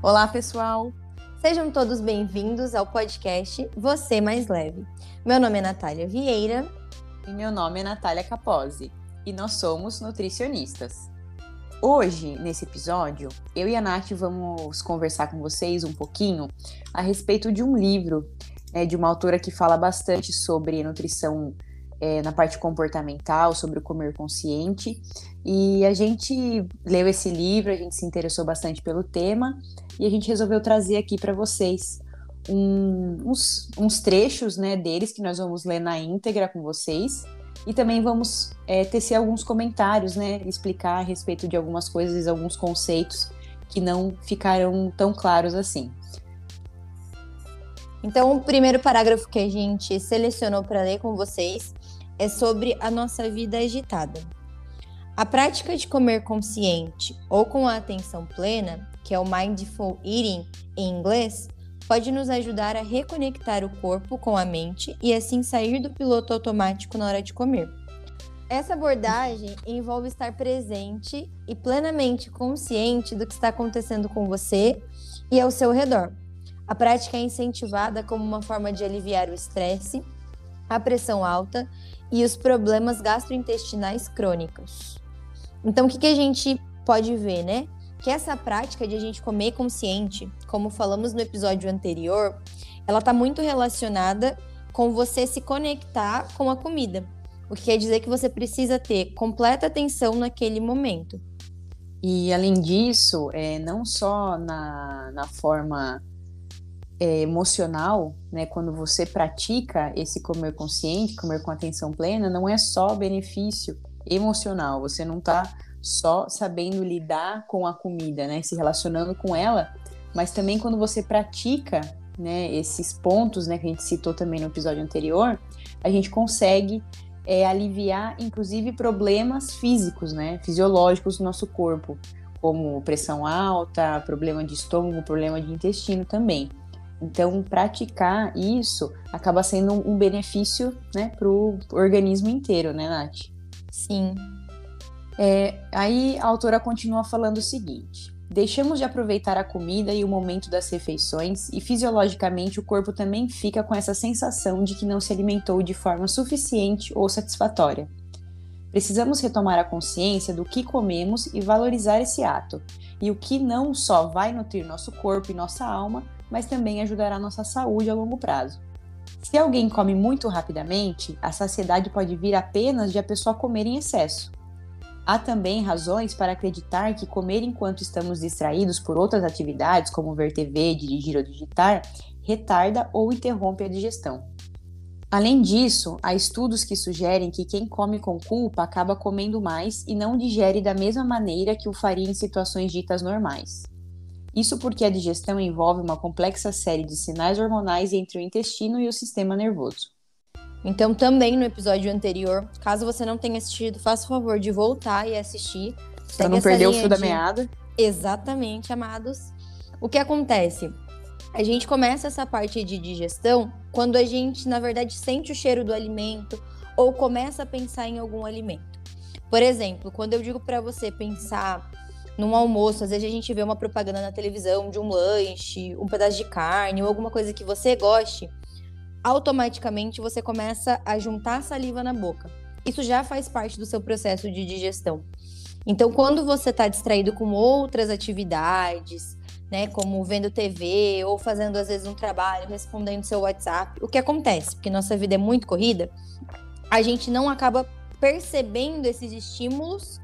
Olá, pessoal! Sejam todos bem-vindos ao podcast Você Mais Leve. Meu nome é Natália Vieira. E meu nome é Natália Capozzi. E nós somos nutricionistas. Hoje, nesse episódio, eu e a Nath vamos conversar com vocês um pouquinho a respeito de um livro né, de uma autora que fala bastante sobre nutrição é, na parte comportamental, sobre o comer consciente. E a gente leu esse livro, a gente se interessou bastante pelo tema e a gente resolveu trazer aqui para vocês um, uns, uns, trechos né, deles que nós vamos ler na íntegra com vocês e também vamos é, tecer alguns comentários, né? Explicar a respeito de algumas coisas, alguns conceitos que não ficaram tão claros assim. Então, o primeiro parágrafo que a gente selecionou para ler com vocês é sobre a nossa vida agitada. A prática de comer consciente ou com a atenção plena, que é o mindful eating em inglês, pode nos ajudar a reconectar o corpo com a mente e assim sair do piloto automático na hora de comer. Essa abordagem envolve estar presente e plenamente consciente do que está acontecendo com você e ao seu redor. A prática é incentivada como uma forma de aliviar o estresse, a pressão alta e os problemas gastrointestinais crônicos. Então, o que, que a gente pode ver, né? que essa prática de a gente comer consciente, como falamos no episódio anterior, ela está muito relacionada com você se conectar com a comida. O que quer dizer que você precisa ter completa atenção naquele momento. E além disso, é, não só na, na forma é, emocional, né, quando você pratica esse comer consciente, comer com atenção plena, não é só benefício emocional. Você não está só sabendo lidar com a comida, né? Se relacionando com ela, mas também quando você pratica, né, esses pontos, né, que a gente citou também no episódio anterior, a gente consegue é, aliviar, inclusive, problemas físicos, né, fisiológicos do nosso corpo, como pressão alta, problema de estômago, problema de intestino também. Então, praticar isso acaba sendo um benefício, né, para o organismo inteiro, né, Nath? Sim, é, aí a autora continua falando o seguinte: deixamos de aproveitar a comida e o momento das refeições, e fisiologicamente o corpo também fica com essa sensação de que não se alimentou de forma suficiente ou satisfatória. Precisamos retomar a consciência do que comemos e valorizar esse ato, e o que não só vai nutrir nosso corpo e nossa alma, mas também ajudará nossa saúde a longo prazo. Se alguém come muito rapidamente, a saciedade pode vir apenas de a pessoa comer em excesso. Há também razões para acreditar que comer enquanto estamos distraídos por outras atividades, como ver TV, dirigir ou digitar, retarda ou interrompe a digestão. Além disso, há estudos que sugerem que quem come com culpa acaba comendo mais e não digere da mesma maneira que o faria em situações ditas normais. Isso porque a digestão envolve uma complexa série de sinais hormonais entre o intestino e o sistema nervoso. Então, também no episódio anterior, caso você não tenha assistido, faça o favor de voltar e assistir. Pra não perder o fio de... da meada. Exatamente, amados. O que acontece? A gente começa essa parte de digestão quando a gente, na verdade, sente o cheiro do alimento ou começa a pensar em algum alimento. Por exemplo, quando eu digo para você pensar num almoço, às vezes a gente vê uma propaganda na televisão de um lanche, um pedaço de carne ou alguma coisa que você goste automaticamente você começa a juntar saliva na boca. Isso já faz parte do seu processo de digestão. Então, quando você está distraído com outras atividades, né, como vendo TV ou fazendo às vezes um trabalho, respondendo seu WhatsApp, o que acontece? Porque nossa vida é muito corrida, a gente não acaba percebendo esses estímulos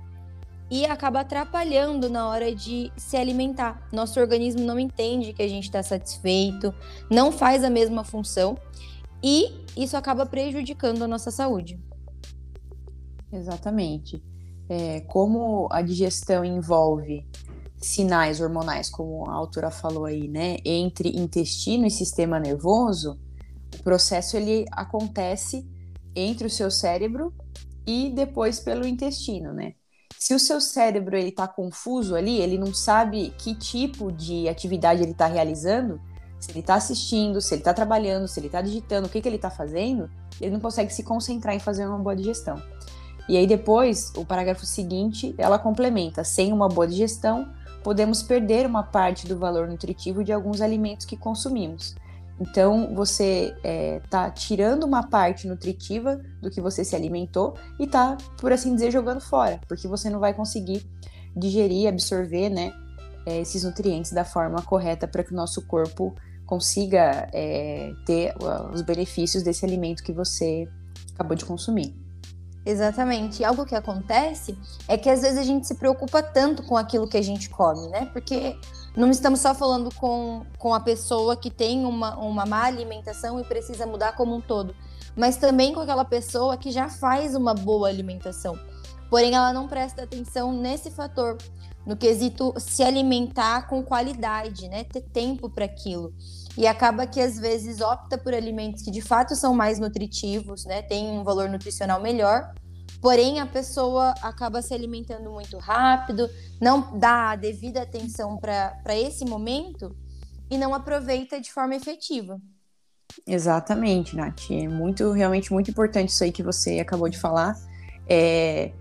e acaba atrapalhando na hora de se alimentar. Nosso organismo não entende que a gente está satisfeito, não faz a mesma função e isso acaba prejudicando a nossa saúde. Exatamente. É, como a digestão envolve sinais hormonais, como a autora falou aí, né, entre intestino e sistema nervoso, o processo ele acontece entre o seu cérebro e depois pelo intestino, né? Se o seu cérebro ele está confuso ali, ele não sabe que tipo de atividade ele está realizando, se ele está assistindo, se ele está trabalhando, se ele está digitando, o que, que ele está fazendo, ele não consegue se concentrar em fazer uma boa digestão. E aí depois, o parágrafo seguinte, ela complementa: sem uma boa digestão, podemos perder uma parte do valor nutritivo de alguns alimentos que consumimos. Então, você está é, tá tirando uma parte nutritiva do que você se alimentou e está, por assim dizer, jogando fora, porque você não vai conseguir digerir, absorver né, é, esses nutrientes da forma correta para que o nosso corpo consiga é, ter os benefícios desse alimento que você acabou de consumir. Exatamente. Algo que acontece é que às vezes a gente se preocupa tanto com aquilo que a gente come, né? Porque não estamos só falando com, com a pessoa que tem uma, uma má alimentação e precisa mudar como um todo, mas também com aquela pessoa que já faz uma boa alimentação. Porém, ela não presta atenção nesse fator, no quesito se alimentar com qualidade, né? Ter tempo para aquilo. E acaba que às vezes opta por alimentos que de fato são mais nutritivos, né? Tem um valor nutricional melhor. Porém, a pessoa acaba se alimentando muito rápido, não dá a devida atenção para esse momento e não aproveita de forma efetiva. Exatamente, Nath. É muito, realmente muito importante isso aí que você acabou de falar. É,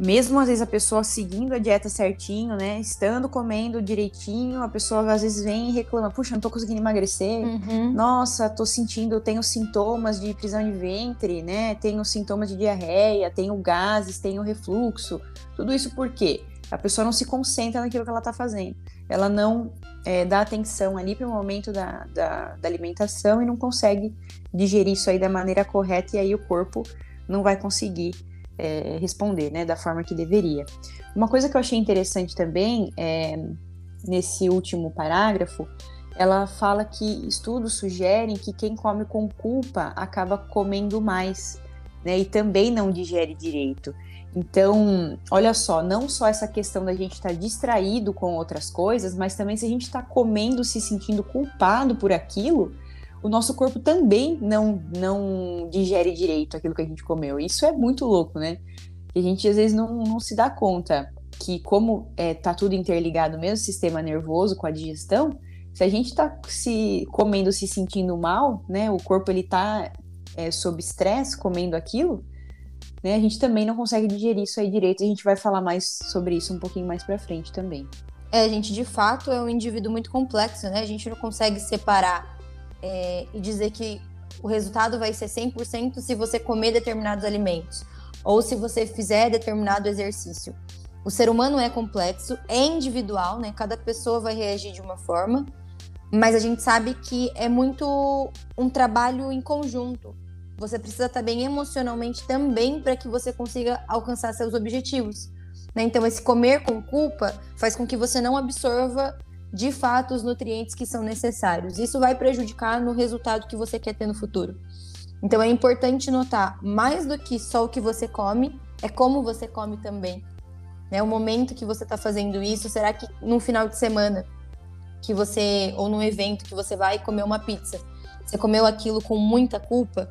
mesmo às vezes a pessoa seguindo a dieta certinho, né? Estando comendo direitinho, a pessoa às vezes vem e reclama: puxa, não tô conseguindo emagrecer. Uhum. Nossa, tô sentindo, tenho sintomas de prisão de ventre, né? Tenho sintomas de diarreia, tenho gases, tenho refluxo. Tudo isso por quê? A pessoa não se concentra naquilo que ela tá fazendo. Ela não é, dá atenção ali para o momento da, da, da alimentação e não consegue digerir isso aí da maneira correta, e aí o corpo não vai conseguir é, responder, né, da forma que deveria. Uma coisa que eu achei interessante também, é, nesse último parágrafo, ela fala que estudos sugerem que quem come com culpa acaba comendo mais, né, e também não digere direito. Então, olha só, não só essa questão da gente estar tá distraído com outras coisas, mas também se a gente está comendo se sentindo culpado por aquilo, o nosso corpo também não, não digere direito aquilo que a gente comeu. Isso é muito louco, né? E a gente às vezes não, não se dá conta que, como é, tá tudo interligado mesmo, sistema nervoso com a digestão, se a gente tá se comendo, se sentindo mal, né? O corpo ele tá é, sob estresse comendo aquilo, né? A gente também não consegue digerir isso aí direito. A gente vai falar mais sobre isso um pouquinho mais para frente também. É, a gente de fato é um indivíduo muito complexo, né? A gente não consegue separar é, e dizer que o resultado vai ser 100% se você comer determinados alimentos ou se você fizer determinado exercício. O ser humano é complexo, é individual, né? Cada pessoa vai reagir de uma forma, mas a gente sabe que é muito um trabalho em conjunto. Você precisa estar bem emocionalmente também para que você consiga alcançar seus objetivos. Né? Então, esse comer com culpa faz com que você não absorva de fato os nutrientes que são necessários. Isso vai prejudicar no resultado que você quer ter no futuro. Então é importante notar, mais do que só o que você come, é como você come também. Né? O momento que você está fazendo isso, será que num final de semana que você, ou num evento que você vai comer uma pizza, você comeu aquilo com muita culpa?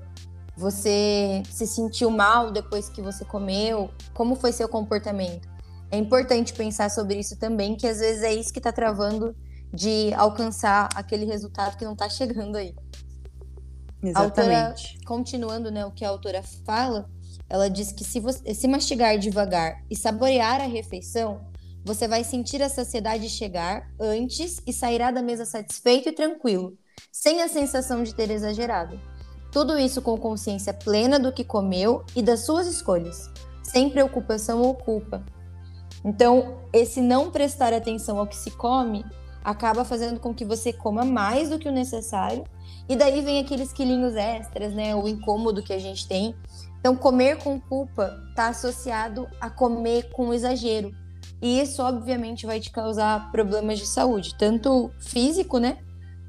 Você se sentiu mal depois que você comeu? Como foi seu comportamento? É importante pensar sobre isso também, que às vezes é isso que está travando de alcançar aquele resultado que não está chegando aí. Exatamente. Autora, continuando né, o que a autora fala, ela diz que se, você, se mastigar devagar e saborear a refeição, você vai sentir a saciedade chegar antes e sairá da mesa satisfeito e tranquilo, sem a sensação de ter exagerado. Tudo isso com consciência plena do que comeu e das suas escolhas, sem preocupação ou culpa, então, esse não prestar atenção ao que se come acaba fazendo com que você coma mais do que o necessário. E daí vem aqueles quilinhos extras, né? O incômodo que a gente tem. Então, comer com culpa está associado a comer com exagero. E isso, obviamente, vai te causar problemas de saúde, tanto físico, né?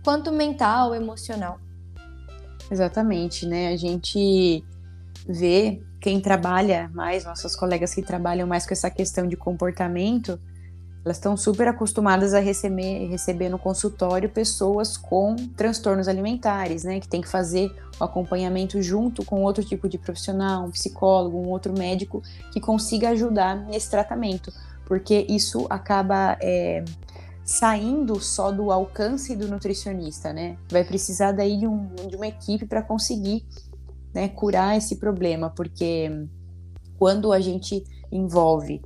Quanto mental, emocional. Exatamente, né? A gente vê quem trabalha mais, nossas colegas que trabalham mais com essa questão de comportamento, elas estão super acostumadas a receber, receber no consultório pessoas com transtornos alimentares, né? Que tem que fazer o acompanhamento junto com outro tipo de profissional, um psicólogo, um outro médico que consiga ajudar nesse tratamento, porque isso acaba é, saindo só do alcance do nutricionista, né? Vai precisar daí de, um, de uma equipe para conseguir né, curar esse problema, porque quando a gente envolve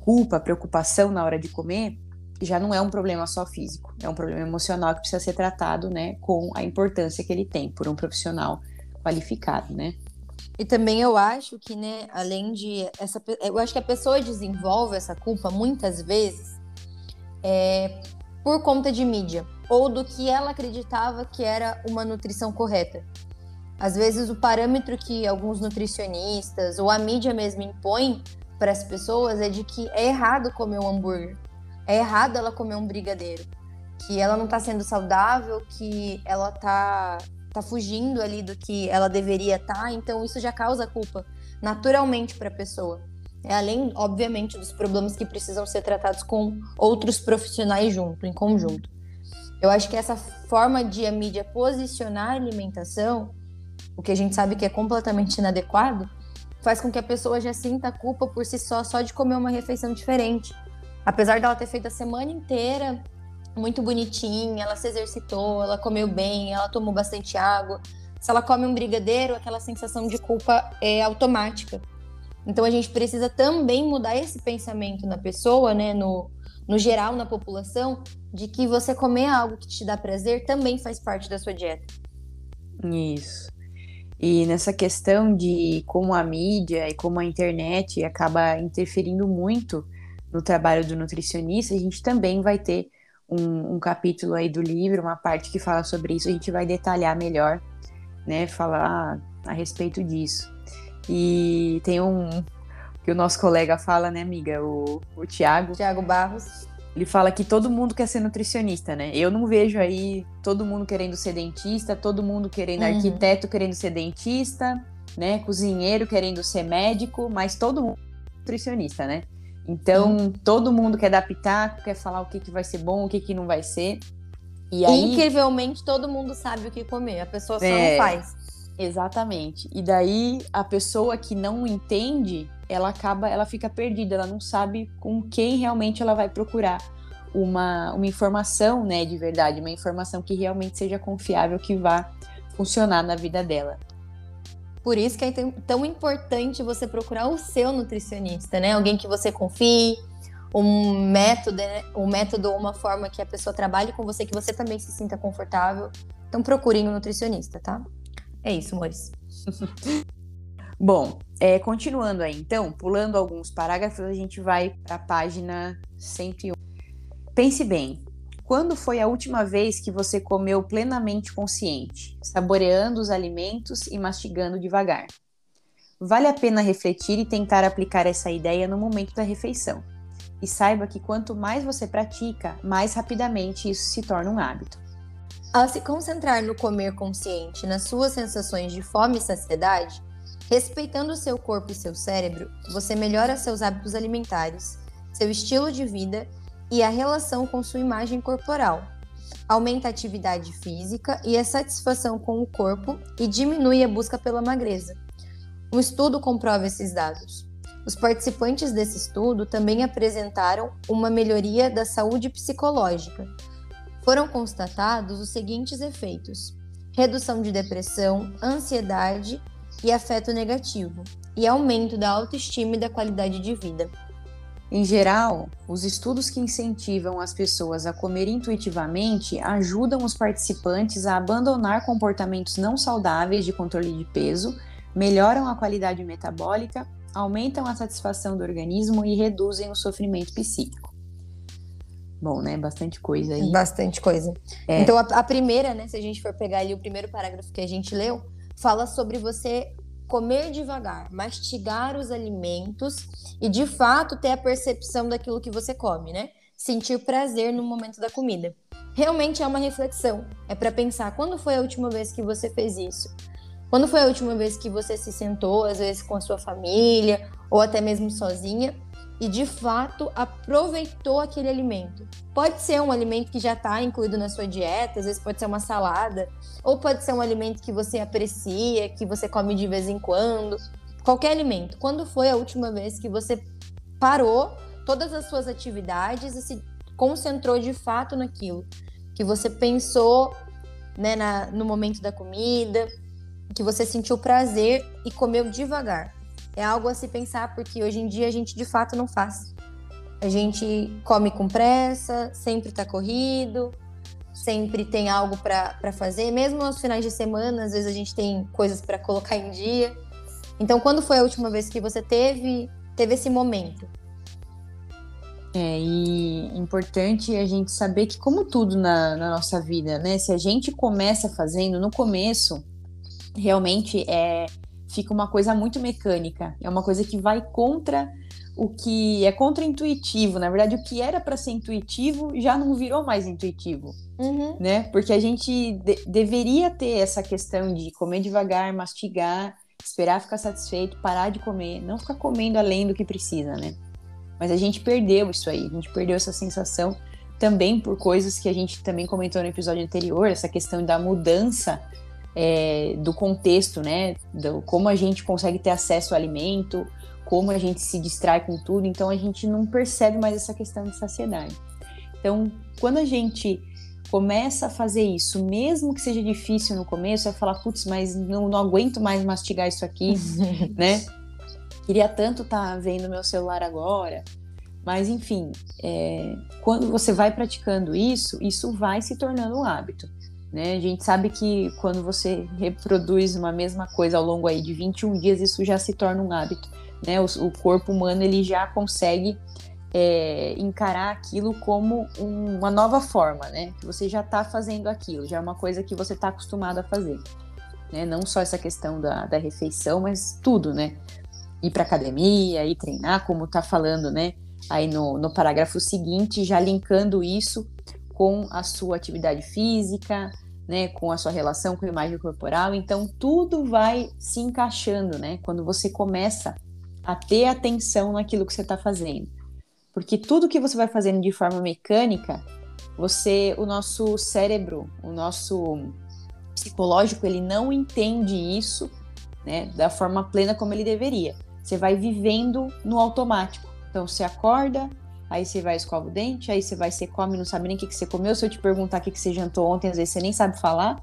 culpa, preocupação na hora de comer, já não é um problema só físico, é um problema emocional que precisa ser tratado, né, com a importância que ele tem por um profissional qualificado, né? E também eu acho que, né, além de essa, eu acho que a pessoa desenvolve essa culpa muitas vezes é, por conta de mídia ou do que ela acreditava que era uma nutrição correta. Às vezes o parâmetro que alguns nutricionistas ou a mídia mesmo impõe para as pessoas é de que é errado comer um hambúrguer, é errado ela comer um brigadeiro, que ela não está sendo saudável, que ela está tá fugindo ali do que ela deveria estar, tá, então isso já causa culpa naturalmente para a pessoa. É além, obviamente, dos problemas que precisam ser tratados com outros profissionais junto, em conjunto. Eu acho que essa forma de a mídia posicionar a alimentação, o que a gente sabe que é completamente inadequado, faz com que a pessoa já sinta culpa por si só, só de comer uma refeição diferente. Apesar dela ter feito a semana inteira muito bonitinha, ela se exercitou, ela comeu bem, ela tomou bastante água. Se ela come um brigadeiro, aquela sensação de culpa é automática. Então a gente precisa também mudar esse pensamento na pessoa, né, no, no geral na população, de que você comer algo que te dá prazer também faz parte da sua dieta. Isso. E nessa questão de como a mídia e como a internet acaba interferindo muito no trabalho do nutricionista, a gente também vai ter um, um, capítulo aí do livro, uma parte que fala sobre isso, a gente vai detalhar melhor, né, falar a respeito disso. E tem um que o nosso colega fala, né, amiga, o, o Tiago. Tiago Barros. Ele fala que todo mundo quer ser nutricionista, né? Eu não vejo aí todo mundo querendo ser dentista, todo mundo querendo uhum. arquiteto querendo ser dentista, né? Cozinheiro querendo ser médico, mas todo mundo é nutricionista, né? Então, uhum. todo mundo quer dar pitaco, quer falar o que, que vai ser bom, o que, que não vai ser. E aí... Incrivelmente, todo mundo sabe o que comer, a pessoa só é... não faz. Exatamente. E daí a pessoa que não entende, ela acaba, ela fica perdida, ela não sabe com quem realmente ela vai procurar uma, uma informação, né, de verdade, uma informação que realmente seja confiável, que vá funcionar na vida dela. Por isso que é tão importante você procurar o seu nutricionista, né? Alguém que você confie, um método, né? um método ou uma forma que a pessoa trabalhe com você, que você também se sinta confortável. Então procurem um nutricionista, tá? É isso, amores. Bom, é, continuando aí, então, pulando alguns parágrafos, a gente vai para a página 101. Pense bem, quando foi a última vez que você comeu plenamente consciente, saboreando os alimentos e mastigando devagar? Vale a pena refletir e tentar aplicar essa ideia no momento da refeição. E saiba que quanto mais você pratica, mais rapidamente isso se torna um hábito. Ao se concentrar no comer consciente, nas suas sensações de fome e saciedade, respeitando seu corpo e seu cérebro, você melhora seus hábitos alimentares, seu estilo de vida e a relação com sua imagem corporal. Aumenta a atividade física e a satisfação com o corpo e diminui a busca pela magreza. Um estudo comprova esses dados. Os participantes desse estudo também apresentaram uma melhoria da saúde psicológica, foram constatados os seguintes efeitos: redução de depressão, ansiedade e afeto negativo, e aumento da autoestima e da qualidade de vida. Em geral, os estudos que incentivam as pessoas a comer intuitivamente ajudam os participantes a abandonar comportamentos não saudáveis de controle de peso, melhoram a qualidade metabólica, aumentam a satisfação do organismo e reduzem o sofrimento psíquico bom, né? Bastante coisa aí. Bastante coisa. É. Então, a, a, primeira, né? Se a gente for pegar ali o primeiro parágrafo que a gente leu, fala sobre você comer devagar, mastigar os alimentos e, de fato, ter a percepção daquilo que você come, né? Sentir prazer no momento da comida. Realmente é uma reflexão. É para pensar quando foi a última vez que você fez isso. Quando foi a última vez que você se sentou, às vezes com a sua família ou até mesmo sozinha, e de fato aproveitou aquele alimento. Pode ser um alimento que já está incluído na sua dieta, às vezes pode ser uma salada, ou pode ser um alimento que você aprecia, que você come de vez em quando. Qualquer alimento. Quando foi a última vez que você parou todas as suas atividades e se concentrou de fato naquilo? Que você pensou né, na, no momento da comida, que você sentiu prazer e comeu devagar. É algo a se pensar, porque hoje em dia a gente de fato não faz. A gente come com pressa, sempre tá corrido, sempre tem algo para fazer, mesmo aos finais de semana, às vezes a gente tem coisas para colocar em dia. Então, quando foi a última vez que você teve, teve esse momento? É, e importante a gente saber que, como tudo na, na, nossa vida, né? Se a gente começa fazendo no começo, realmente é fica uma coisa muito mecânica. É uma coisa que vai contra o que é contra-intuitivo. Na verdade, o que era para ser intuitivo já não virou mais intuitivo, uhum. né? Porque a gente de deveria ter essa questão de comer devagar, mastigar, esperar ficar satisfeito, parar de comer, não ficar comendo além do que precisa, né? Mas a gente perdeu isso aí, a gente perdeu essa sensação também por coisas que a gente também comentou no episódio anterior, essa questão da mudança é, do contexto, né? Do, como a gente consegue ter acesso ao alimento, como a gente se distrai com tudo, então a gente não percebe mais essa questão de saciedade. Então, quando a gente começa a fazer isso, mesmo que seja difícil no começo, é falar, putz, mas não, não aguento mais mastigar isso aqui, né? Queria tanto estar tá vendo meu celular agora. Mas, enfim, é, quando você vai praticando isso, isso vai se tornando um hábito. Né? A gente sabe que quando você reproduz uma mesma coisa ao longo aí de 21 dias, isso já se torna um hábito. Né? O, o corpo humano ele já consegue é, encarar aquilo como um, uma nova forma, né? Que você já está fazendo aquilo, já é uma coisa que você está acostumado a fazer. Né? Não só essa questão da, da refeição, mas tudo, né? Ir para academia, ir treinar, como está falando, né? Aí no, no parágrafo seguinte, já linkando isso com a sua atividade física, né, com a sua relação com a imagem corporal. Então, tudo vai se encaixando, né, quando você começa a ter atenção naquilo que você está fazendo. Porque tudo que você vai fazendo de forma mecânica, você, o nosso cérebro, o nosso psicológico, ele não entende isso, né, da forma plena como ele deveria. Você vai vivendo no automático. Então, você acorda, aí você vai escova o dente, aí você vai, você come, não sabe nem o que, que você comeu. Se eu te perguntar o que, que você jantou ontem, às vezes você nem sabe falar.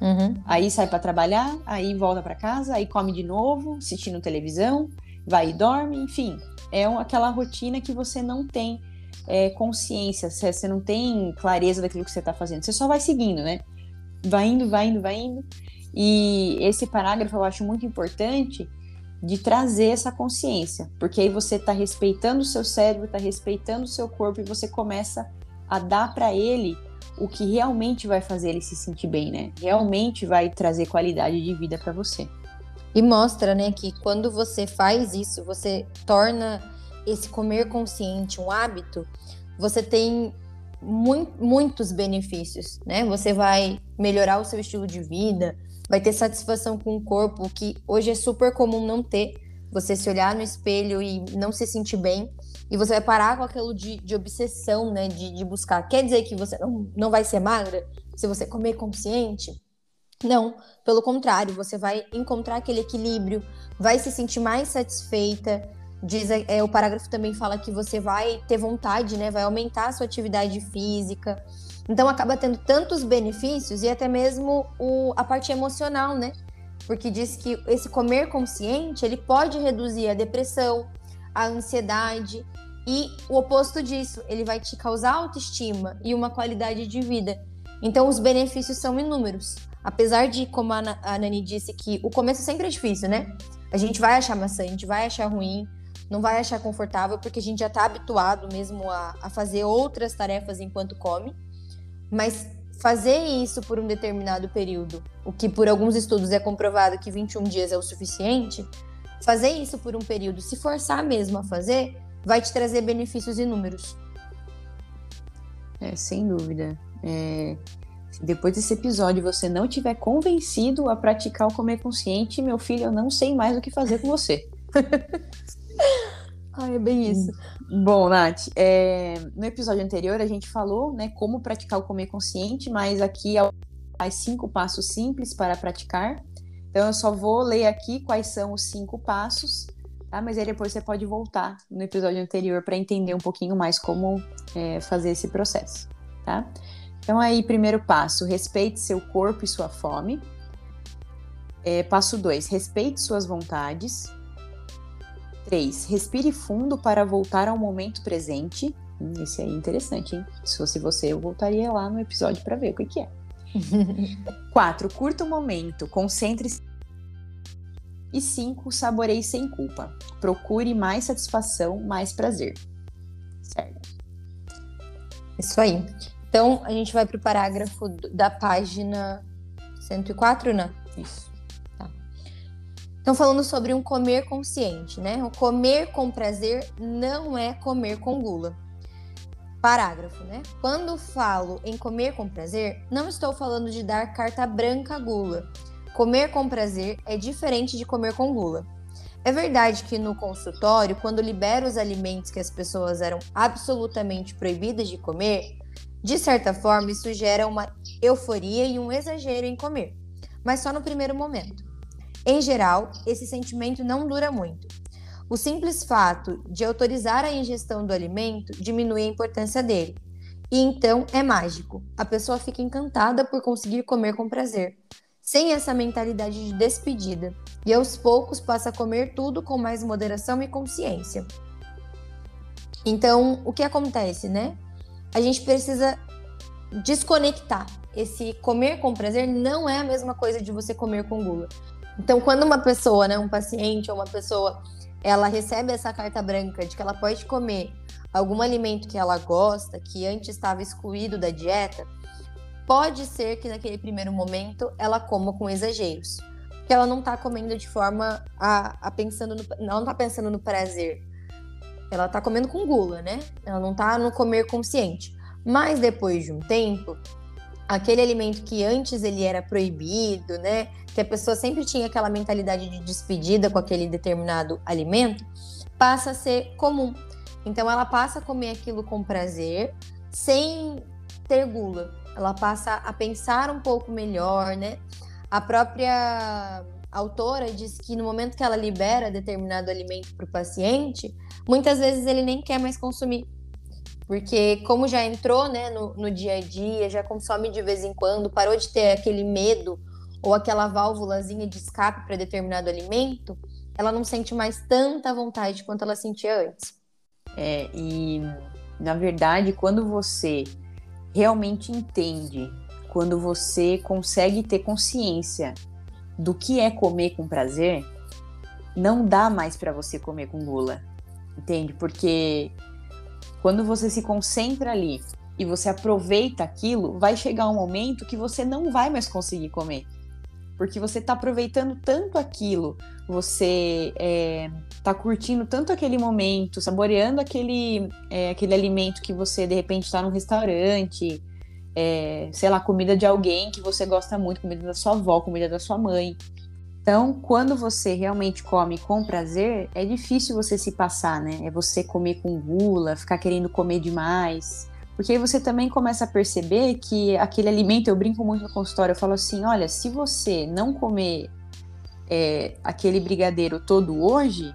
Uhum. Aí sai para trabalhar, aí volta para casa, aí come de novo, assistindo televisão vai e dorme, enfim, é aquela rotina que você não tem é, consciência, você não tem clareza daquilo que você está fazendo, você só vai seguindo, né? Vai indo, vai indo, vai indo. E esse parágrafo eu acho muito importante de trazer essa consciência, porque aí você está respeitando o seu cérebro, está respeitando o seu corpo e você começa a dar para ele o que realmente vai fazer ele se sentir bem, né? Realmente vai trazer qualidade de vida para você. E mostra, né, que quando você faz isso, você torna esse comer consciente um hábito, você tem mu muitos benefícios, né? Você vai melhorar o seu estilo de vida, vai ter satisfação com o corpo, que hoje é super comum não ter. Você se olhar no espelho e não se sentir bem, e você vai parar com aquilo de, de obsessão, né? De, de buscar. Quer dizer que você não, não vai ser magra se você comer consciente? Não, pelo contrário, você vai encontrar aquele equilíbrio, vai se sentir mais satisfeita. Diz, é, o parágrafo também fala que você vai ter vontade, né? Vai aumentar a sua atividade física. Então acaba tendo tantos benefícios e até mesmo o, a parte emocional, né? Porque diz que esse comer consciente ele pode reduzir a depressão, a ansiedade e o oposto disso, ele vai te causar autoestima e uma qualidade de vida. Então os benefícios são inúmeros. Apesar de, como a, Nani disse, que o começo sempre é difícil, né? A gente vai achar maçã, a gente vai achar ruim, não vai achar confortável, porque a gente já está habituado mesmo a, a fazer outras tarefas enquanto come. Mas fazer isso por um determinado período, o que por alguns estudos é comprovado que 21 dias é o suficiente, fazer isso por um período, se forçar mesmo a fazer, vai te trazer benefícios inúmeros. É, sem dúvida. É, depois desse episódio você não tiver convencido a praticar o comer consciente, meu filho, eu não sei mais o que fazer com você. Ai, é bem isso. Bom, Nath, é, no episódio anterior a gente falou né, como praticar o comer consciente, mas aqui há cinco passos simples para praticar. Então eu só vou ler aqui quais são os cinco passos, tá? Mas aí depois você pode voltar no episódio anterior para entender um pouquinho mais como é, fazer esse processo, tá? Então, aí, primeiro passo: respeite seu corpo e sua fome. É, passo 2: respeite suas vontades. 3. Respire fundo para voltar ao momento presente. Hum, esse aí é interessante, hein? Se fosse você, eu voltaria lá no episódio para ver o que, que é. 4. Curta o momento, concentre-se. E 5. Saboreie sem culpa. Procure mais satisfação, mais prazer. Certo. Isso aí. Então, a gente vai para o parágrafo da página 104, né? Isso. Então, falando sobre um comer consciente, né? O comer com prazer não é comer com gula. Parágrafo, né? Quando falo em comer com prazer, não estou falando de dar carta branca à gula. Comer com prazer é diferente de comer com gula. É verdade que no consultório, quando libero os alimentos que as pessoas eram absolutamente proibidas de comer, de certa forma isso gera uma euforia e um exagero em comer, mas só no primeiro momento. Em geral, esse sentimento não dura muito. O simples fato de autorizar a ingestão do alimento diminui a importância dele. E então é mágico. A pessoa fica encantada por conseguir comer com prazer, sem essa mentalidade de despedida, e aos poucos passa a comer tudo com mais moderação e consciência. Então, o que acontece, né? A gente precisa desconectar. Esse comer com prazer não é a mesma coisa de você comer com gula. Então, quando uma pessoa, né, um paciente ou uma pessoa ela recebe essa carta branca de que ela pode comer algum alimento que ela gosta, que antes estava excluído da dieta, pode ser que naquele primeiro momento ela coma com exageros. Porque ela não está comendo de forma a, a pensando no, não está pensando no prazer. Ela está comendo com gula, né? Ela não está no comer consciente. Mas depois de um tempo, aquele alimento que antes ele era proibido, né? Que a pessoa sempre tinha aquela mentalidade de despedida com aquele determinado alimento, passa a ser comum. Então ela passa a comer aquilo com prazer, sem ter gula. Ela passa a pensar um pouco melhor, né? A própria autora diz que no momento que ela libera determinado alimento para o paciente, muitas vezes ele nem quer mais consumir porque como já entrou né, no, no dia a dia, já consome de vez em quando, parou de ter aquele medo ou aquela válvulazinha de escape para determinado alimento, ela não sente mais tanta vontade quanto ela sentia antes. É, e na verdade, quando você realmente entende, quando você consegue ter consciência do que é comer com prazer, não dá mais para você comer com gula, entende? Porque quando você se concentra ali e você aproveita aquilo, vai chegar um momento que você não vai mais conseguir comer. Porque você está aproveitando tanto aquilo, você está é, curtindo tanto aquele momento, saboreando aquele, é, aquele alimento que você de repente está num restaurante, é, sei lá, comida de alguém que você gosta muito, comida da sua avó, comida da sua mãe. Então, quando você realmente come com prazer, é difícil você se passar, né? É você comer com gula, ficar querendo comer demais. Porque aí você também começa a perceber que aquele alimento, eu brinco muito no consultório, eu falo assim: olha, se você não comer é, aquele brigadeiro todo hoje,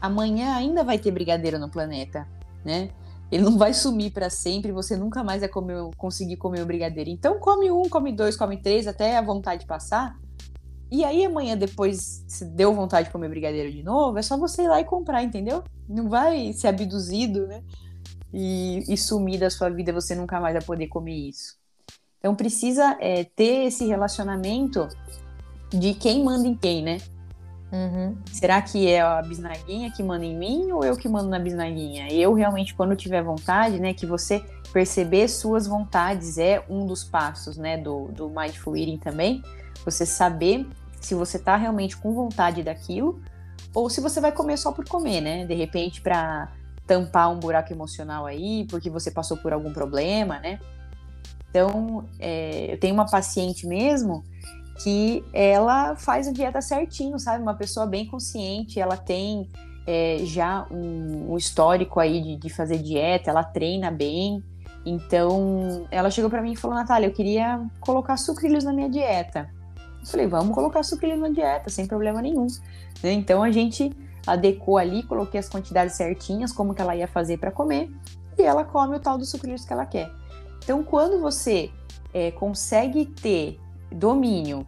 amanhã ainda vai ter brigadeiro no planeta, né? Ele não vai sumir para sempre, você nunca mais vai comer, conseguir comer o brigadeiro. Então, come um, come dois, come três, até a vontade passar e aí amanhã depois, se deu vontade de comer brigadeiro de novo, é só você ir lá e comprar, entendeu? Não vai ser abduzido, né? E, e sumir da sua vida, você nunca mais vai poder comer isso. Então precisa é, ter esse relacionamento de quem manda em quem, né? Uhum. Será que é a bisnaguinha que manda em mim ou eu que mando na bisnaguinha? Eu realmente, quando tiver vontade, né, que você perceber suas vontades é um dos passos, né, do, do Mindful Eating também. Você saber se você tá realmente com vontade daquilo ou se você vai comer só por comer, né? De repente para tampar um buraco emocional aí, porque você passou por algum problema, né? Então, é, eu tenho uma paciente mesmo que ela faz a dieta certinho, sabe? Uma pessoa bem consciente, ela tem é, já um, um, histórico aí de, de, fazer dieta, ela treina bem. Então, ela chegou para mim e falou: Natália, eu queria colocar sucrilhos na minha dieta. Falei, vamos colocar sucrilhos na dieta, sem problema nenhum. Né? Então a gente adequou ali, coloquei as quantidades certinhas, como que ela ia fazer para comer, e ela come o tal dos sucrilhos que ela quer. Então, quando você é, consegue ter domínio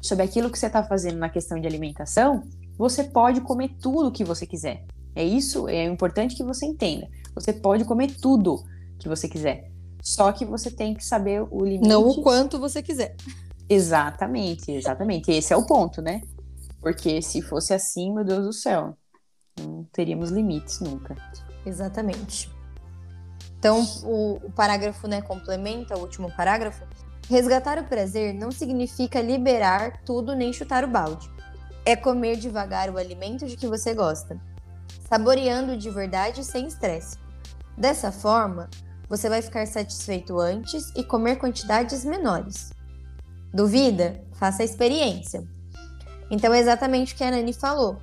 sobre aquilo que você está fazendo na questão de alimentação, você pode comer tudo que você quiser. É isso, é importante que você entenda. Você pode comer tudo que você quiser. Só que você tem que saber o limite. Não o quanto você quiser. Exatamente, exatamente. Esse é o ponto, né? Porque se fosse assim, meu Deus do céu, não teríamos limites nunca. Exatamente. Então, o, o parágrafo né, complementa o último parágrafo. Resgatar o prazer não significa liberar tudo nem chutar o balde. É comer devagar o alimento de que você gosta, saboreando de verdade sem estresse. Dessa forma, você vai ficar satisfeito antes e comer quantidades menores. Duvida? Faça a experiência. Então é exatamente o que a Nani falou.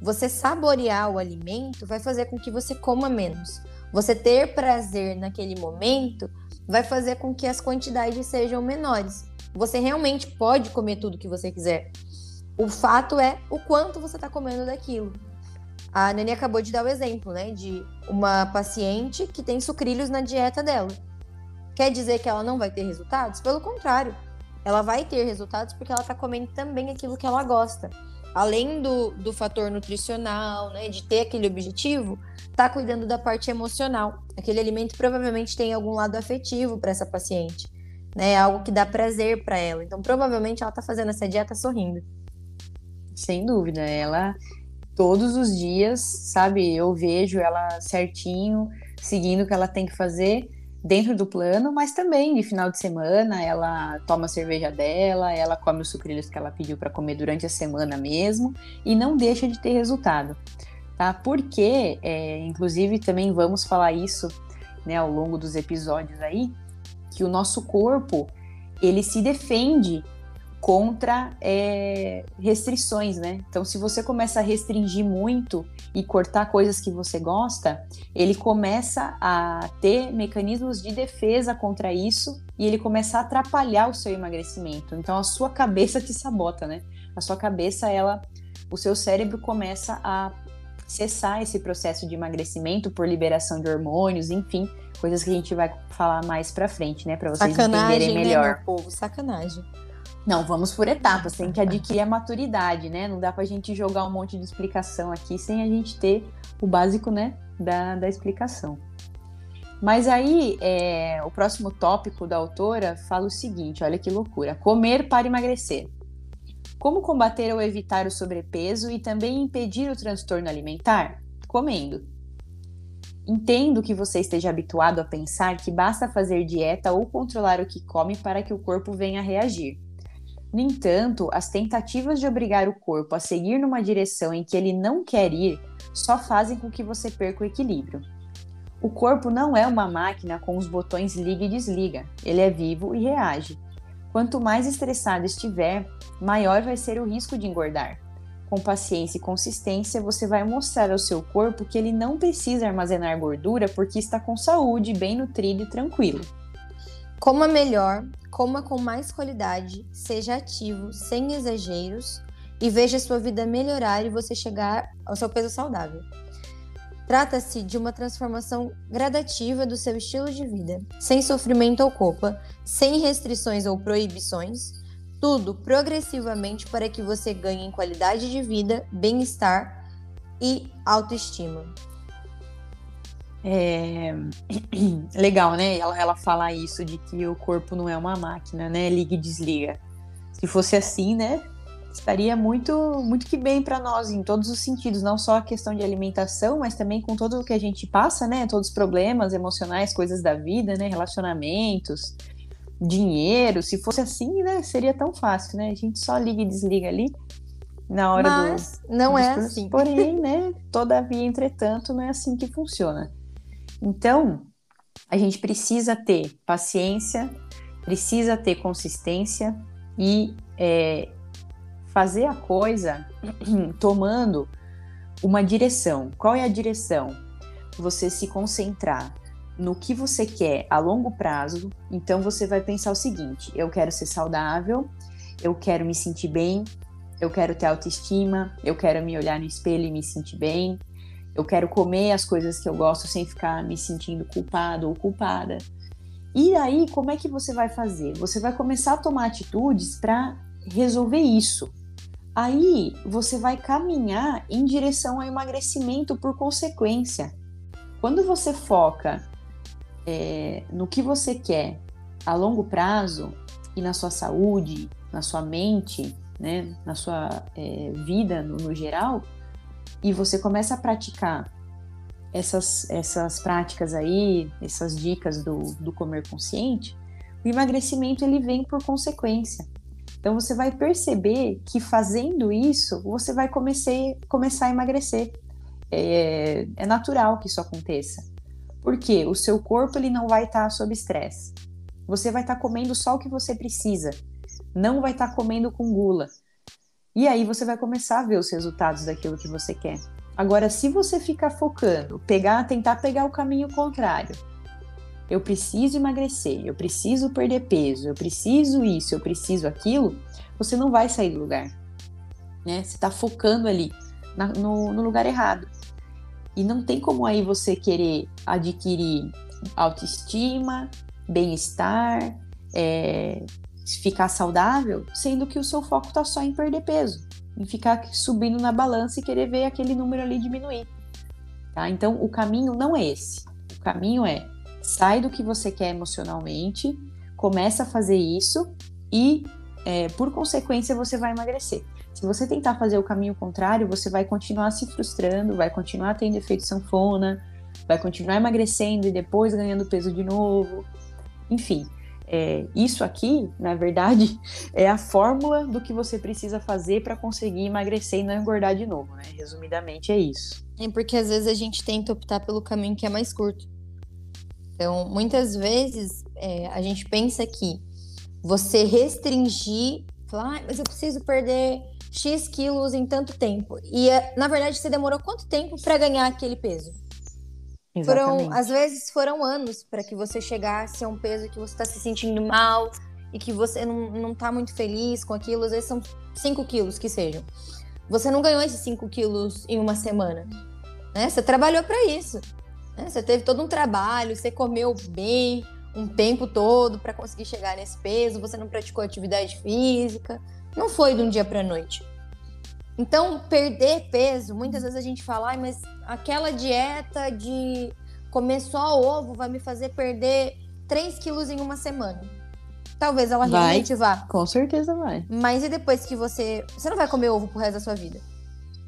Você saborear o alimento vai fazer com que você coma menos. Você ter prazer naquele momento vai fazer com que as quantidades sejam menores. Você realmente pode comer tudo que você quiser. O fato é o quanto você está comendo daquilo. A Nani acabou de dar o exemplo, né, de uma paciente que tem sucrilhos na dieta dela. Quer dizer que ela não vai ter resultados? Pelo contrário, ela vai ter resultados porque ela está comendo também aquilo que ela gosta. Além do, do fator nutricional, né, de ter aquele objetivo, tá cuidando da parte emocional. Aquele alimento provavelmente tem algum lado afetivo para essa paciente, né? Algo que dá prazer para ela. Então, provavelmente ela tá fazendo essa dieta sorrindo. Sem dúvida, ela todos os dias, sabe? Eu vejo ela certinho, seguindo o que ela tem que fazer dentro do plano, mas também de final de semana ela toma a cerveja dela, ela come os sucrilhos que ela pediu para comer durante a semana mesmo e não deixa de ter resultado, tá? Porque, é, inclusive, também vamos falar isso, né, ao longo dos episódios aí, que o nosso corpo ele se defende contra é, restrições, né? Então, se você começa a restringir muito e cortar coisas que você gosta, ele começa a ter mecanismos de defesa contra isso e ele começa a atrapalhar o seu emagrecimento. Então, a sua cabeça te sabota, né? A sua cabeça, ela, o seu cérebro começa a cessar esse processo de emagrecimento por liberação de hormônios, enfim, coisas que a gente vai falar mais para frente, né, para vocês sacanagem, entenderem melhor. Né, meu povo, sacanagem. Não, vamos por etapas, tem que adquirir a maturidade, né? Não dá pra gente jogar um monte de explicação aqui sem a gente ter o básico, né, da, da explicação. Mas aí, é, o próximo tópico da autora fala o seguinte: olha que loucura. Comer para emagrecer. Como combater ou evitar o sobrepeso e também impedir o transtorno alimentar? Comendo. Entendo que você esteja habituado a pensar que basta fazer dieta ou controlar o que come para que o corpo venha a reagir. No entanto, as tentativas de obrigar o corpo a seguir numa direção em que ele não quer ir só fazem com que você perca o equilíbrio. O corpo não é uma máquina com os botões liga e desliga, ele é vivo e reage. Quanto mais estressado estiver, maior vai ser o risco de engordar. Com paciência e consistência, você vai mostrar ao seu corpo que ele não precisa armazenar gordura porque está com saúde, bem nutrido e tranquilo. Coma melhor, coma com mais qualidade, seja ativo, sem exageros e veja sua vida melhorar e você chegar ao seu peso saudável. Trata-se de uma transformação gradativa do seu estilo de vida, sem sofrimento ou culpa, sem restrições ou proibições, tudo progressivamente para que você ganhe em qualidade de vida, bem-estar e autoestima. É... Legal, né? Ela, ela fala isso de que o corpo não é uma máquina, né? Liga e desliga. Se fosse assim, né? Estaria muito, muito que bem para nós em todos os sentidos, não só a questão de alimentação, mas também com tudo o que a gente passa, né? Todos os problemas emocionais, coisas da vida, né? Relacionamentos, dinheiro. Se fosse assim, né? Seria tão fácil, né? A gente só liga e desliga ali na hora mas do. Não é assim. Porém, né? Todavia, entretanto, não é assim que funciona. Então, a gente precisa ter paciência, precisa ter consistência e é, fazer a coisa tomando uma direção. Qual é a direção? Você se concentrar no que você quer a longo prazo. Então você vai pensar o seguinte: eu quero ser saudável, eu quero me sentir bem, eu quero ter autoestima, eu quero me olhar no espelho e me sentir bem, eu quero comer as coisas que eu gosto sem ficar me sentindo culpado ou culpada. E aí, como é que você vai fazer? Você vai começar a tomar atitudes para resolver isso. aí você vai caminhar em direção ao emagrecimento por consequência. Quando você foca é, no que você quer a longo prazo e na sua saúde, na sua mente, né, na sua é, vida no, no geral, e você começa a praticar essas, essas práticas aí, essas dicas do, do comer consciente, o emagrecimento ele vem por consequência. Então você vai perceber que fazendo isso, você vai comecei, começar a emagrecer. É, é natural que isso aconteça. Porque o seu corpo ele não vai estar tá sob estresse. Você vai estar tá comendo só o que você precisa. Não vai estar tá comendo com gula. E aí você vai começar a ver os resultados daquilo que você quer. Agora, se você ficar focando, pegar, tentar pegar o caminho contrário, eu preciso emagrecer, eu preciso perder peso, eu preciso isso, eu preciso aquilo, você não vai sair do lugar. Né? Você está focando ali na, no, no lugar errado. E não tem como aí você querer adquirir autoestima, bem-estar, é, ficar saudável, sendo que o seu foco está só em perder peso em ficar subindo na balança e querer ver aquele número ali diminuir. Tá? Então, o caminho não é esse. O caminho é sai do que você quer emocionalmente, começa a fazer isso e, é, por consequência, você vai emagrecer. Se você tentar fazer o caminho contrário, você vai continuar se frustrando, vai continuar tendo efeito sanfona, vai continuar emagrecendo e depois ganhando peso de novo. Enfim, é, isso aqui, na verdade, é a fórmula do que você precisa fazer para conseguir emagrecer e não engordar de novo, né? Resumidamente é isso. É porque às vezes a gente tenta optar pelo caminho que é mais curto. Então, muitas vezes é, a gente pensa que você restringir, falar, ah, mas eu preciso perder X quilos em tanto tempo. E é, na verdade você demorou quanto tempo para ganhar aquele peso? Foram, às vezes foram anos para que você chegasse a um peso que você está se sentindo mal e que você não, não tá muito feliz com aquilo. Às vezes são 5 quilos que sejam. Você não ganhou esses 5 quilos em uma semana. Né? Você trabalhou para isso. Né? Você teve todo um trabalho, você comeu bem um tempo todo para conseguir chegar nesse peso, você não praticou atividade física. Não foi de um dia para noite. Então, perder peso, muitas vezes a gente fala, ah, mas aquela dieta de comer só ovo vai me fazer perder 3 quilos em uma semana. Talvez ela vai, realmente vá. Com certeza vai. Mas e depois que você. Você não vai comer ovo pro resto da sua vida.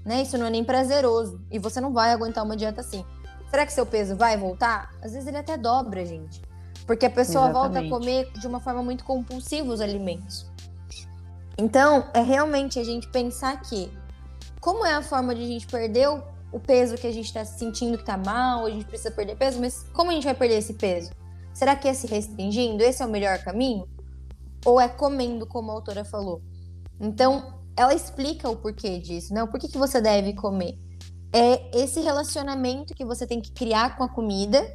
Né? Isso não é nem prazeroso. E você não vai aguentar uma dieta assim. Será que seu peso vai voltar? Às vezes ele até dobra, gente. Porque a pessoa Exatamente. volta a comer de uma forma muito compulsiva os alimentos. Então, é realmente a gente pensar que como é a forma de a gente perder o, peso que a gente está sentindo que está mal, a gente precisa perder peso, mas como a gente vai perder esse peso? Será que é se restringindo? Esse é o melhor caminho? Ou é comendo, como a autora falou? Então, ela explica o porquê disso, né? O porquê que você deve comer. É esse relacionamento que você tem que criar com a comida,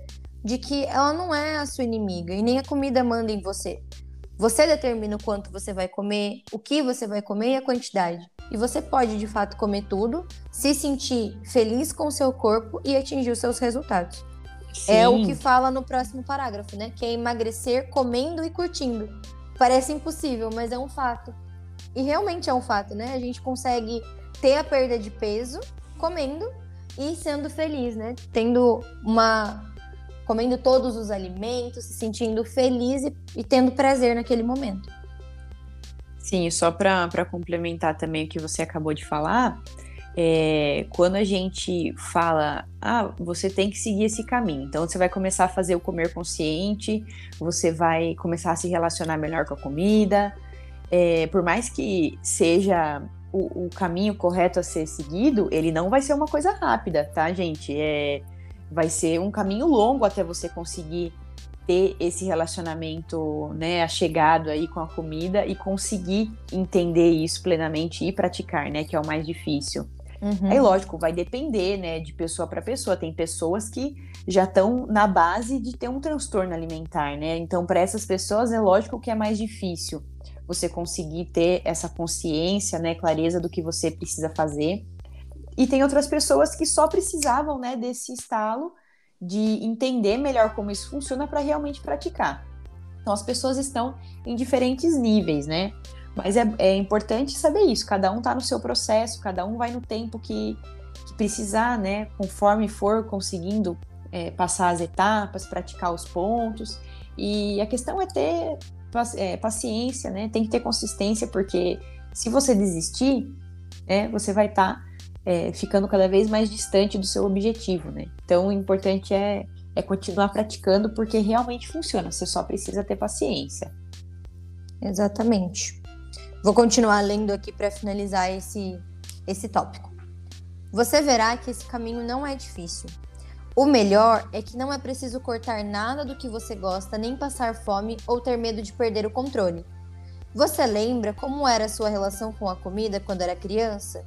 de que ela não é a sua inimiga e nem a comida manda em você. Você determina o quanto você vai comer, o que você vai comer e a quantidade. E você pode, de fato, comer tudo, se sentir feliz com o seu corpo e atingir os seus resultados. Sim. É o que fala no próximo parágrafo, né? Que é emagrecer comendo e curtindo. Parece impossível, mas é um fato. E realmente é um fato, né? A gente consegue ter a perda de peso comendo e sendo feliz, né? Tendo uma comendo todos os alimentos, se sentindo feliz e, e tendo prazer naquele momento. Sim, só para complementar também o que você acabou de falar, é, quando a gente fala, ah, você tem que seguir esse caminho, então você vai começar a fazer o comer consciente, você vai começar a se relacionar melhor com a comida, é, por mais que seja o, o, caminho correto a ser seguido, ele não vai ser uma coisa rápida, tá, gente? É, vai ser um caminho longo até você conseguir ter esse relacionamento, né, achegado aí com a comida e conseguir entender isso plenamente e praticar, né, que é o mais difícil. Uhum. Aí, lógico, vai depender, né, de pessoa para pessoa. Tem pessoas que já estão na base de ter um transtorno alimentar, né? Então, para essas pessoas, é lógico que é mais difícil você conseguir ter essa consciência, né, clareza do que você precisa fazer. E tem outras pessoas que só precisavam, né, desse estalo de entender melhor como isso funciona para realmente praticar. Então, as pessoas estão em diferentes níveis, né? Mas é, é importante saber isso, cada um está no seu processo, cada um vai no tempo que, que precisar, né? Conforme for conseguindo é, passar as etapas, praticar os pontos. E a questão é ter é, paciência, né? Tem que ter consistência, porque se você desistir, né, você vai estar tá, é, ficando cada vez mais distante do seu objetivo, né? Então, o importante é, é continuar praticando, porque realmente funciona. Você só precisa ter paciência. Exatamente. Vou continuar lendo aqui para finalizar esse, esse tópico. Você verá que esse caminho não é difícil. O melhor é que não é preciso cortar nada do que você gosta, nem passar fome ou ter medo de perder o controle. Você lembra como era a sua relação com a comida quando era criança?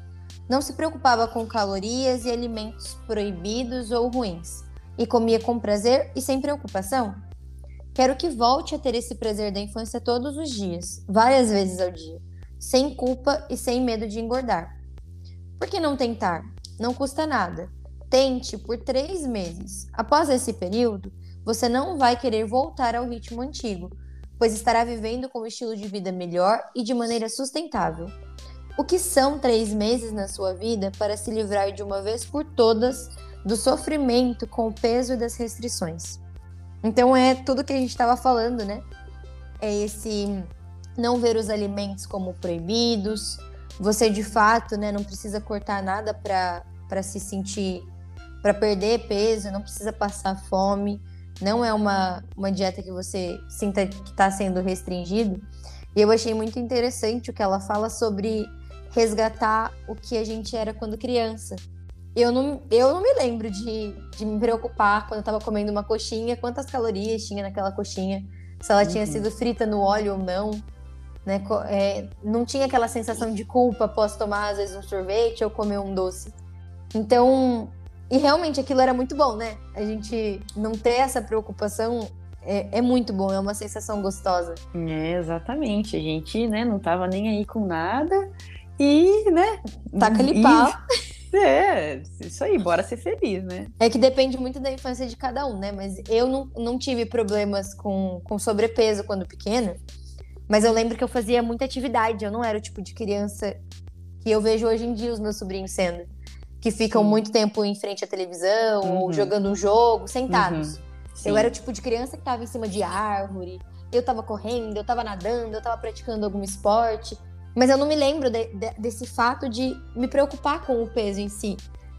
Não se preocupava com calorias e alimentos proibidos ou ruins, e comia com prazer e sem preocupação? Quero que volte a ter esse prazer da infância todos os dias, várias vezes ao dia, sem culpa e sem medo de engordar. Por que não tentar? Não custa nada. Tente por três meses. Após esse período, você não vai querer voltar ao ritmo antigo, pois estará vivendo com um estilo de vida melhor e de maneira sustentável. O que são três meses na sua vida para se livrar de uma vez por todas do sofrimento com o peso das restrições? Então é tudo que a gente estava falando, né? É esse não ver os alimentos como proibidos. Você de fato, né, não precisa cortar nada para se sentir para perder peso, não precisa passar fome. Não é uma, uma dieta que você sinta que está sendo restringido. E eu achei muito interessante o que ela fala sobre resgatar o que a gente era quando criança. Eu não, eu não me lembro de, de me preocupar quando eu tava comendo uma coxinha, quantas calorias tinha naquela coxinha, se ela uhum. tinha sido frita no óleo ou não. Né? É, não tinha aquela sensação de culpa após tomar, às vezes, um sorvete ou comer um doce. Então, e realmente aquilo era muito bom, né? A gente não ter essa preocupação é, é, muito bom, é uma sensação gostosa. É, exatamente. A gente, né, não tava nem aí com nada e, né? Taca ali pau. É, isso aí, bora ser feliz, né? É que depende muito da infância de cada um, né? Mas eu não, não tive problemas com, com sobrepeso quando pequena. Mas eu lembro que eu fazia muita atividade. Eu não era o tipo de criança que eu vejo hoje em dia os meus sobrinhos sendo. Que ficam Sim. muito tempo em frente à televisão uhum. ou jogando um jogo, sentados. Uhum. Eu era o tipo de criança que tava em cima de árvore. Eu tava correndo, eu tava nadando, eu tava praticando algum esporte. Mas eu não me lembro de, de, desse fato de me preocupar com o peso em si,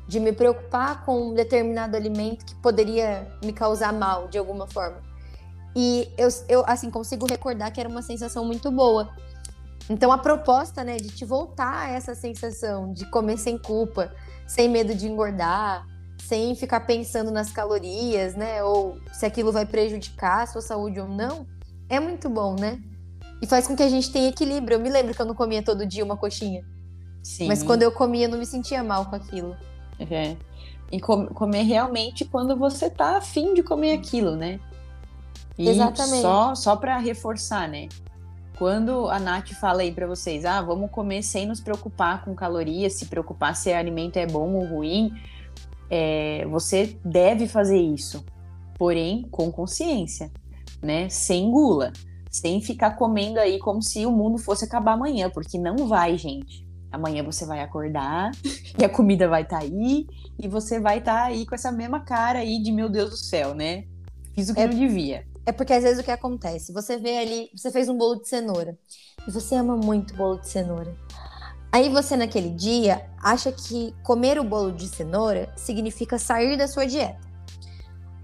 de me preocupar com um determinado alimento que poderia me causar mal de alguma forma. E eu, eu assim, consigo recordar que era uma sensação muito boa. Então a proposta, né, de te voltar a essa sensação de comer sem culpa, sem medo de engordar, sem ficar pensando nas calorias, né, ou se aquilo vai prejudicar a sua saúde ou não, é muito bom, né? E faz com que a gente tenha equilíbrio. Eu me lembro que eu não comia todo dia uma coxinha. Sim. Mas quando eu comia, eu não me sentia mal com aquilo. É. E com, comer realmente quando você tá afim de comer aquilo, né? E Exatamente. Só, só para reforçar, né? Quando a Nath fala aí para vocês, ah, vamos comer sem nos preocupar com calorias, se preocupar se o alimento é bom ou ruim, é, você deve fazer isso, porém com consciência, né? Sem gula sem ficar comendo aí como se o mundo fosse acabar amanhã, porque não vai, gente. Amanhã você vai acordar e a comida vai estar tá aí e você vai estar tá aí com essa mesma cara aí de meu Deus do céu, né? Fiz o que é, não devia. É porque às vezes o que acontece, você vê ali, você fez um bolo de cenoura e você ama muito bolo de cenoura. Aí você naquele dia acha que comer o bolo de cenoura significa sair da sua dieta.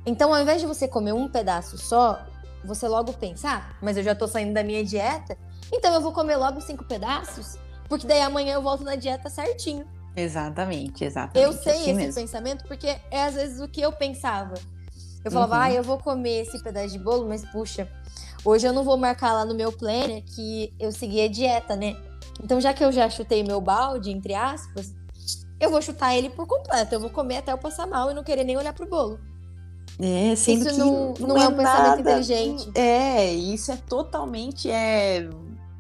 Então, ao invés de você comer um pedaço só, você logo pensa, ah, mas eu já tô saindo da minha dieta, então eu vou comer logo cinco pedaços, porque daí amanhã eu volto na dieta certinho. Exatamente, exatamente. Eu sei assim esse mesmo. pensamento porque é às vezes o que eu pensava. Eu falava, uhum. ah, eu vou comer esse pedaço de bolo, mas puxa, hoje eu não vou marcar lá no meu planner que eu segui a dieta, né? Então, já que eu já chutei meu balde, entre aspas, eu vou chutar ele por completo. Eu vou comer até eu passar mal e não querer nem olhar pro bolo. É, sendo isso que não, não, não é, é um pensamento inteligente. É, isso é totalmente é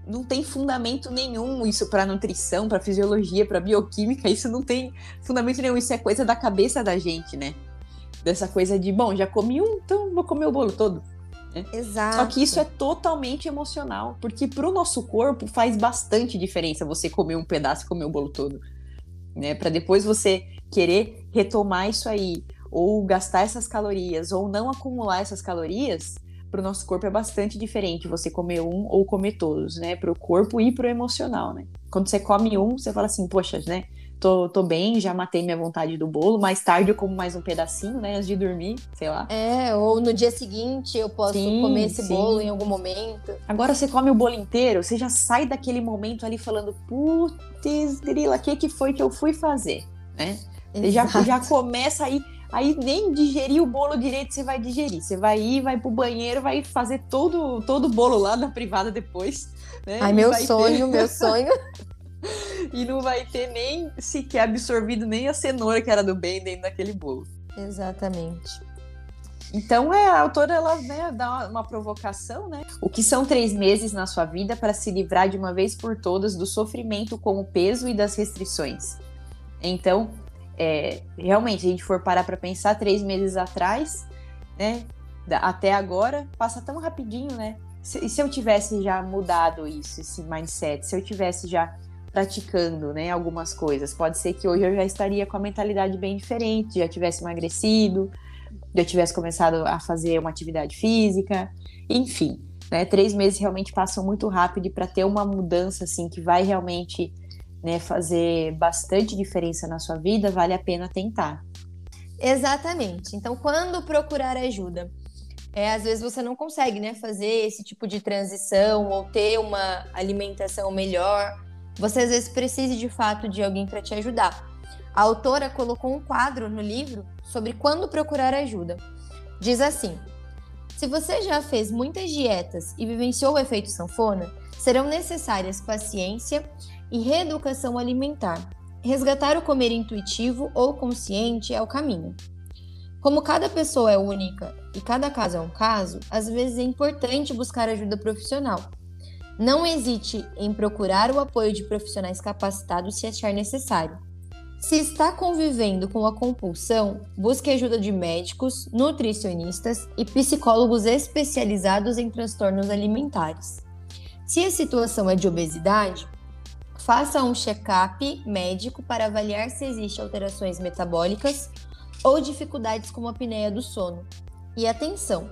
não tem fundamento nenhum isso para nutrição, para fisiologia, para bioquímica, isso não tem fundamento nenhum, isso é coisa da cabeça da gente, né? Dessa coisa de, bom, já comi um, então vou comer o bolo todo. Né? Exato. Só que isso é totalmente emocional, porque para o nosso corpo faz bastante diferença você comer um pedaço e comer o bolo todo. Né? Para depois você querer retomar isso aí, ou gastar essas calorias, ou não acumular essas calorias, para o nosso corpo é bastante diferente você comer um ou comer todos, né? Para o corpo e para o emocional, né? Quando você come um, você fala assim, poxa, né? Tô, tô bem, já matei minha vontade do bolo. Mais tarde eu como mais um pedacinho, né? Antes de dormir, sei lá. É, ou no dia seguinte eu posso sim, comer esse sim. bolo em algum momento. Agora você come o bolo inteiro, você já sai daquele momento ali falando, putz, grila, o que, que foi que eu fui fazer, né? Você já, já começa aí Aí nem digerir o bolo direito você vai digerir. Você vai ir, vai pro banheiro, vai fazer todo, todo o bolo lá na privada depois. Né? Ai, meu sonho, ter... meu sonho. e não vai ter nem sequer absorvido nem a cenoura que era do bem dentro daquele bolo. Exatamente. Então é, a autora ela né, dá uma provocação, né? O que são três meses na sua vida para se livrar de uma vez por todas do sofrimento com o peso e das restrições? Então, é, realmente, se a gente for parar para pensar, três meses atrás, né, até agora, passa tão rapidinho, né? Se, se eu tivesse já mudado isso, esse mindset, se eu tivesse já praticando, né, algumas coisas, pode ser que hoje eu já estaria com a mentalidade bem diferente, já tivesse emagrecido, já tivesse começado a fazer uma atividade física, enfim, né? Três meses realmente passam muito rápido para ter uma mudança assim que vai realmente né, fazer bastante diferença na sua vida, vale a pena tentar. Exatamente. Então, quando procurar ajuda? É, às vezes você não consegue né, fazer esse tipo de transição ou ter uma alimentação melhor. Você às vezes precisa de fato de alguém para te ajudar. A autora colocou um quadro no livro sobre quando procurar ajuda. Diz assim: se você já fez muitas dietas e vivenciou o efeito sanfona, serão necessárias paciência e reeducação alimentar. Resgatar o comer intuitivo ou consciente é o caminho. Como cada pessoa é única e cada caso é um caso, às vezes é importante buscar ajuda profissional. Não hesite em procurar o apoio de profissionais capacitados se achar necessário. Se está convivendo com a compulsão, busque ajuda de médicos, nutricionistas e psicólogos especializados em transtornos alimentares. Se a situação é de obesidade, Faça um check-up médico para avaliar se existem alterações metabólicas ou dificuldades como a apneia do sono. E atenção,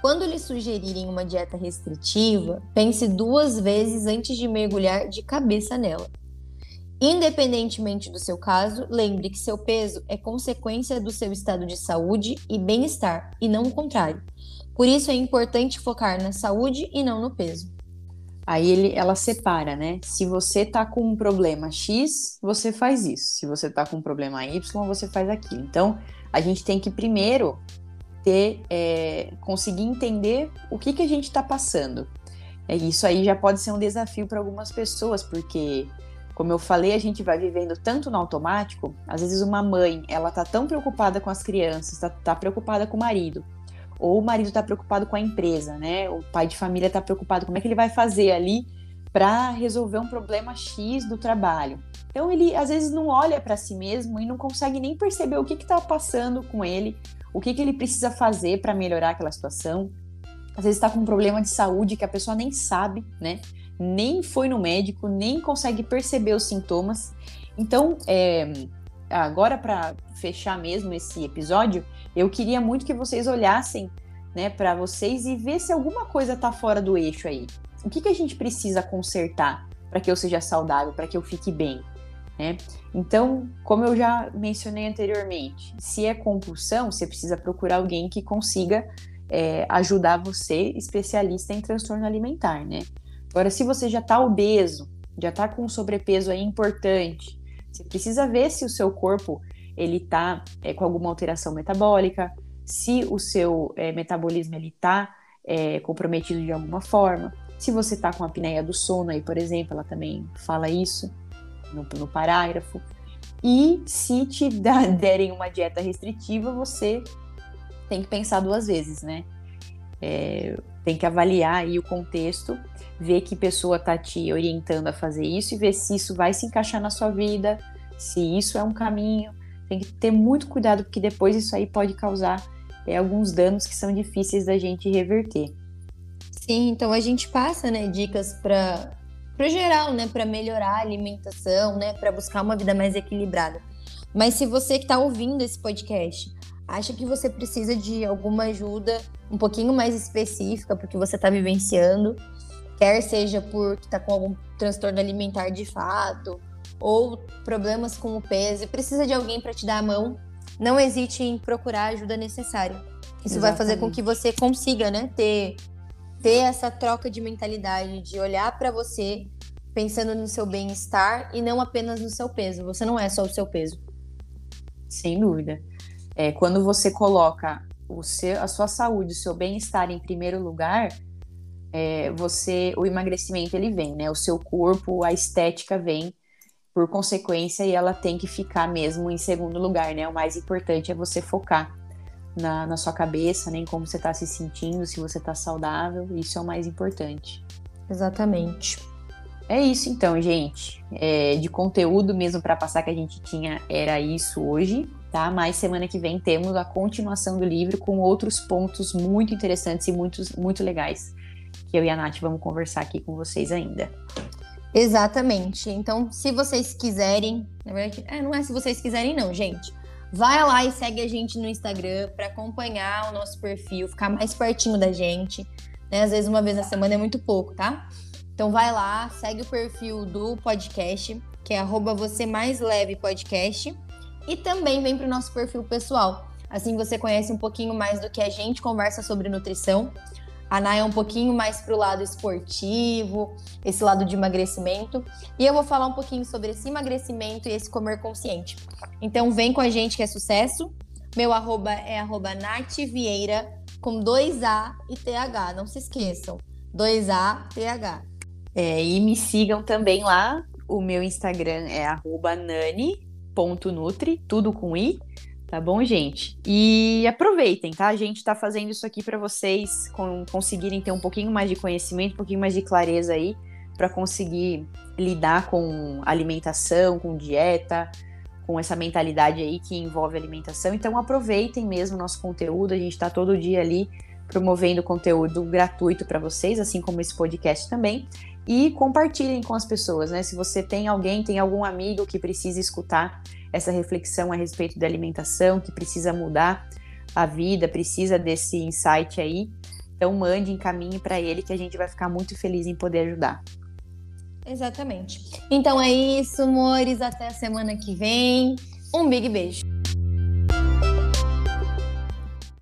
quando lhe sugerirem uma dieta restritiva, pense duas vezes antes de mergulhar de cabeça nela. Independentemente do seu caso, lembre que seu peso é consequência do seu estado de saúde e bem-estar, e não o contrário. Por isso é importante focar na saúde e não no peso. Aí ele, ela separa, né? Se você tá com um problema X, você faz isso. Se você tá com um problema Y, você faz aquilo. Então, a gente tem que primeiro ter, é, conseguir entender o que, que a gente está passando. É, isso aí já pode ser um desafio para algumas pessoas, porque, como eu falei, a gente vai vivendo tanto no automático. Às vezes, uma mãe, ela tá tão preocupada com as crianças, tá, tá preocupada com o marido ou o marido está preocupado com a empresa, né? O pai de família está preocupado como é que ele vai fazer ali para resolver um problema X do trabalho. Então ele às vezes não olha para si mesmo e não consegue nem perceber o que está passando com ele, o que, que ele precisa fazer para melhorar aquela situação. Às vezes está com um problema de saúde que a pessoa nem sabe, né? Nem foi no médico, nem consegue perceber os sintomas. Então, é, agora para fechar mesmo esse episódio, eu queria muito que vocês olhassem, né, para vocês e ver se alguma coisa tá fora do eixo aí. O que, que a gente precisa consertar para que eu seja saudável, para que eu fique bem, né? Então, como eu já mencionei anteriormente, se é compulsão, você precisa procurar alguém que consiga é, ajudar você, especialista em transtorno alimentar, né? Agora, se você já está obeso, já está com um sobrepeso aí importante, você precisa ver se o seu corpo ele está é, com alguma alteração metabólica, se o seu é, metabolismo ele está é, comprometido de alguma forma. Se você está com a apneia do sono aí, por exemplo, ela também fala isso no, no parágrafo. E se te derem uma dieta restritiva, você tem que pensar duas vezes, né? É, tem que avaliar aí o contexto, ver que pessoa está te orientando a fazer isso e ver se isso vai se encaixar na sua vida, se isso é um caminho. Tem que ter muito cuidado, porque depois isso aí pode causar é, alguns danos que são difíceis da gente reverter. Sim, então a gente passa, né, dicas para para geral, né, para melhorar a alimentação, né, para buscar uma vida mais equilibrada. Mas se você que está ouvindo esse podcast acha que você precisa de alguma ajuda um pouquinho mais específica porque você está vivenciando, quer seja porque está com algum transtorno alimentar de fato ou problemas com o peso e precisa de alguém para te dar a mão, não hesite em procurar a ajuda necessária. Isso Exatamente. vai fazer com que você consiga, né, ter ter essa troca de mentalidade, de olhar para você pensando no seu bem-estar e não apenas no seu peso. Você não é só o seu peso. Sem dúvida. É, quando você coloca o seu, a sua saúde, o seu bem-estar em primeiro lugar, é, você, o emagrecimento ele vem, né? O seu corpo, a estética vem por consequência e ela tem que ficar mesmo em segundo lugar, né? O mais importante é você focar na, na sua cabeça, nem né, como você está se sentindo, se você está saudável, isso é o mais importante. Exatamente. É isso então, gente. É, de conteúdo mesmo para passar que a gente tinha era isso hoje, tá? Mas semana que vem temos a continuação do livro com outros pontos muito interessantes e muito, muito legais que eu e a Nath vamos conversar aqui com vocês ainda. Exatamente. Então, se vocês quiserem, na verdade, é, não é se vocês quiserem não, gente. Vai lá e segue a gente no Instagram para acompanhar o nosso perfil, ficar mais pertinho da gente. Né? Às vezes uma vez na semana é muito pouco, tá? Então vai lá, segue o perfil do podcast, que é arroba você mais leve podcast. E também vem para o nosso perfil pessoal. Assim você conhece um pouquinho mais do que a gente conversa sobre nutrição. A Nay é um pouquinho mais pro lado esportivo, esse lado de emagrecimento. E eu vou falar um pouquinho sobre esse emagrecimento e esse comer consciente. Então vem com a gente que é sucesso. Meu arroba é arroba Nath Vieira, com dois A e TH. Não se esqueçam. 2A, TH. É, e me sigam também lá. O meu Instagram é arroba nani.nutri, tudo com I tá bom, gente? E aproveitem, tá? A gente tá fazendo isso aqui para vocês com, conseguirem ter um pouquinho mais de conhecimento, um pouquinho mais de clareza aí, para conseguir lidar com alimentação, com dieta, com essa mentalidade aí que envolve alimentação. Então aproveitem mesmo o nosso conteúdo, a gente tá todo dia ali promovendo conteúdo gratuito para vocês, assim como esse podcast também. E compartilhem com as pessoas, né? Se você tem alguém, tem algum amigo que precisa escutar essa reflexão a respeito da alimentação, que precisa mudar a vida, precisa desse insight aí. Então mande, encaminhe para ele que a gente vai ficar muito feliz em poder ajudar. Exatamente. Então é isso, amores. Até a semana que vem. Um big beijo.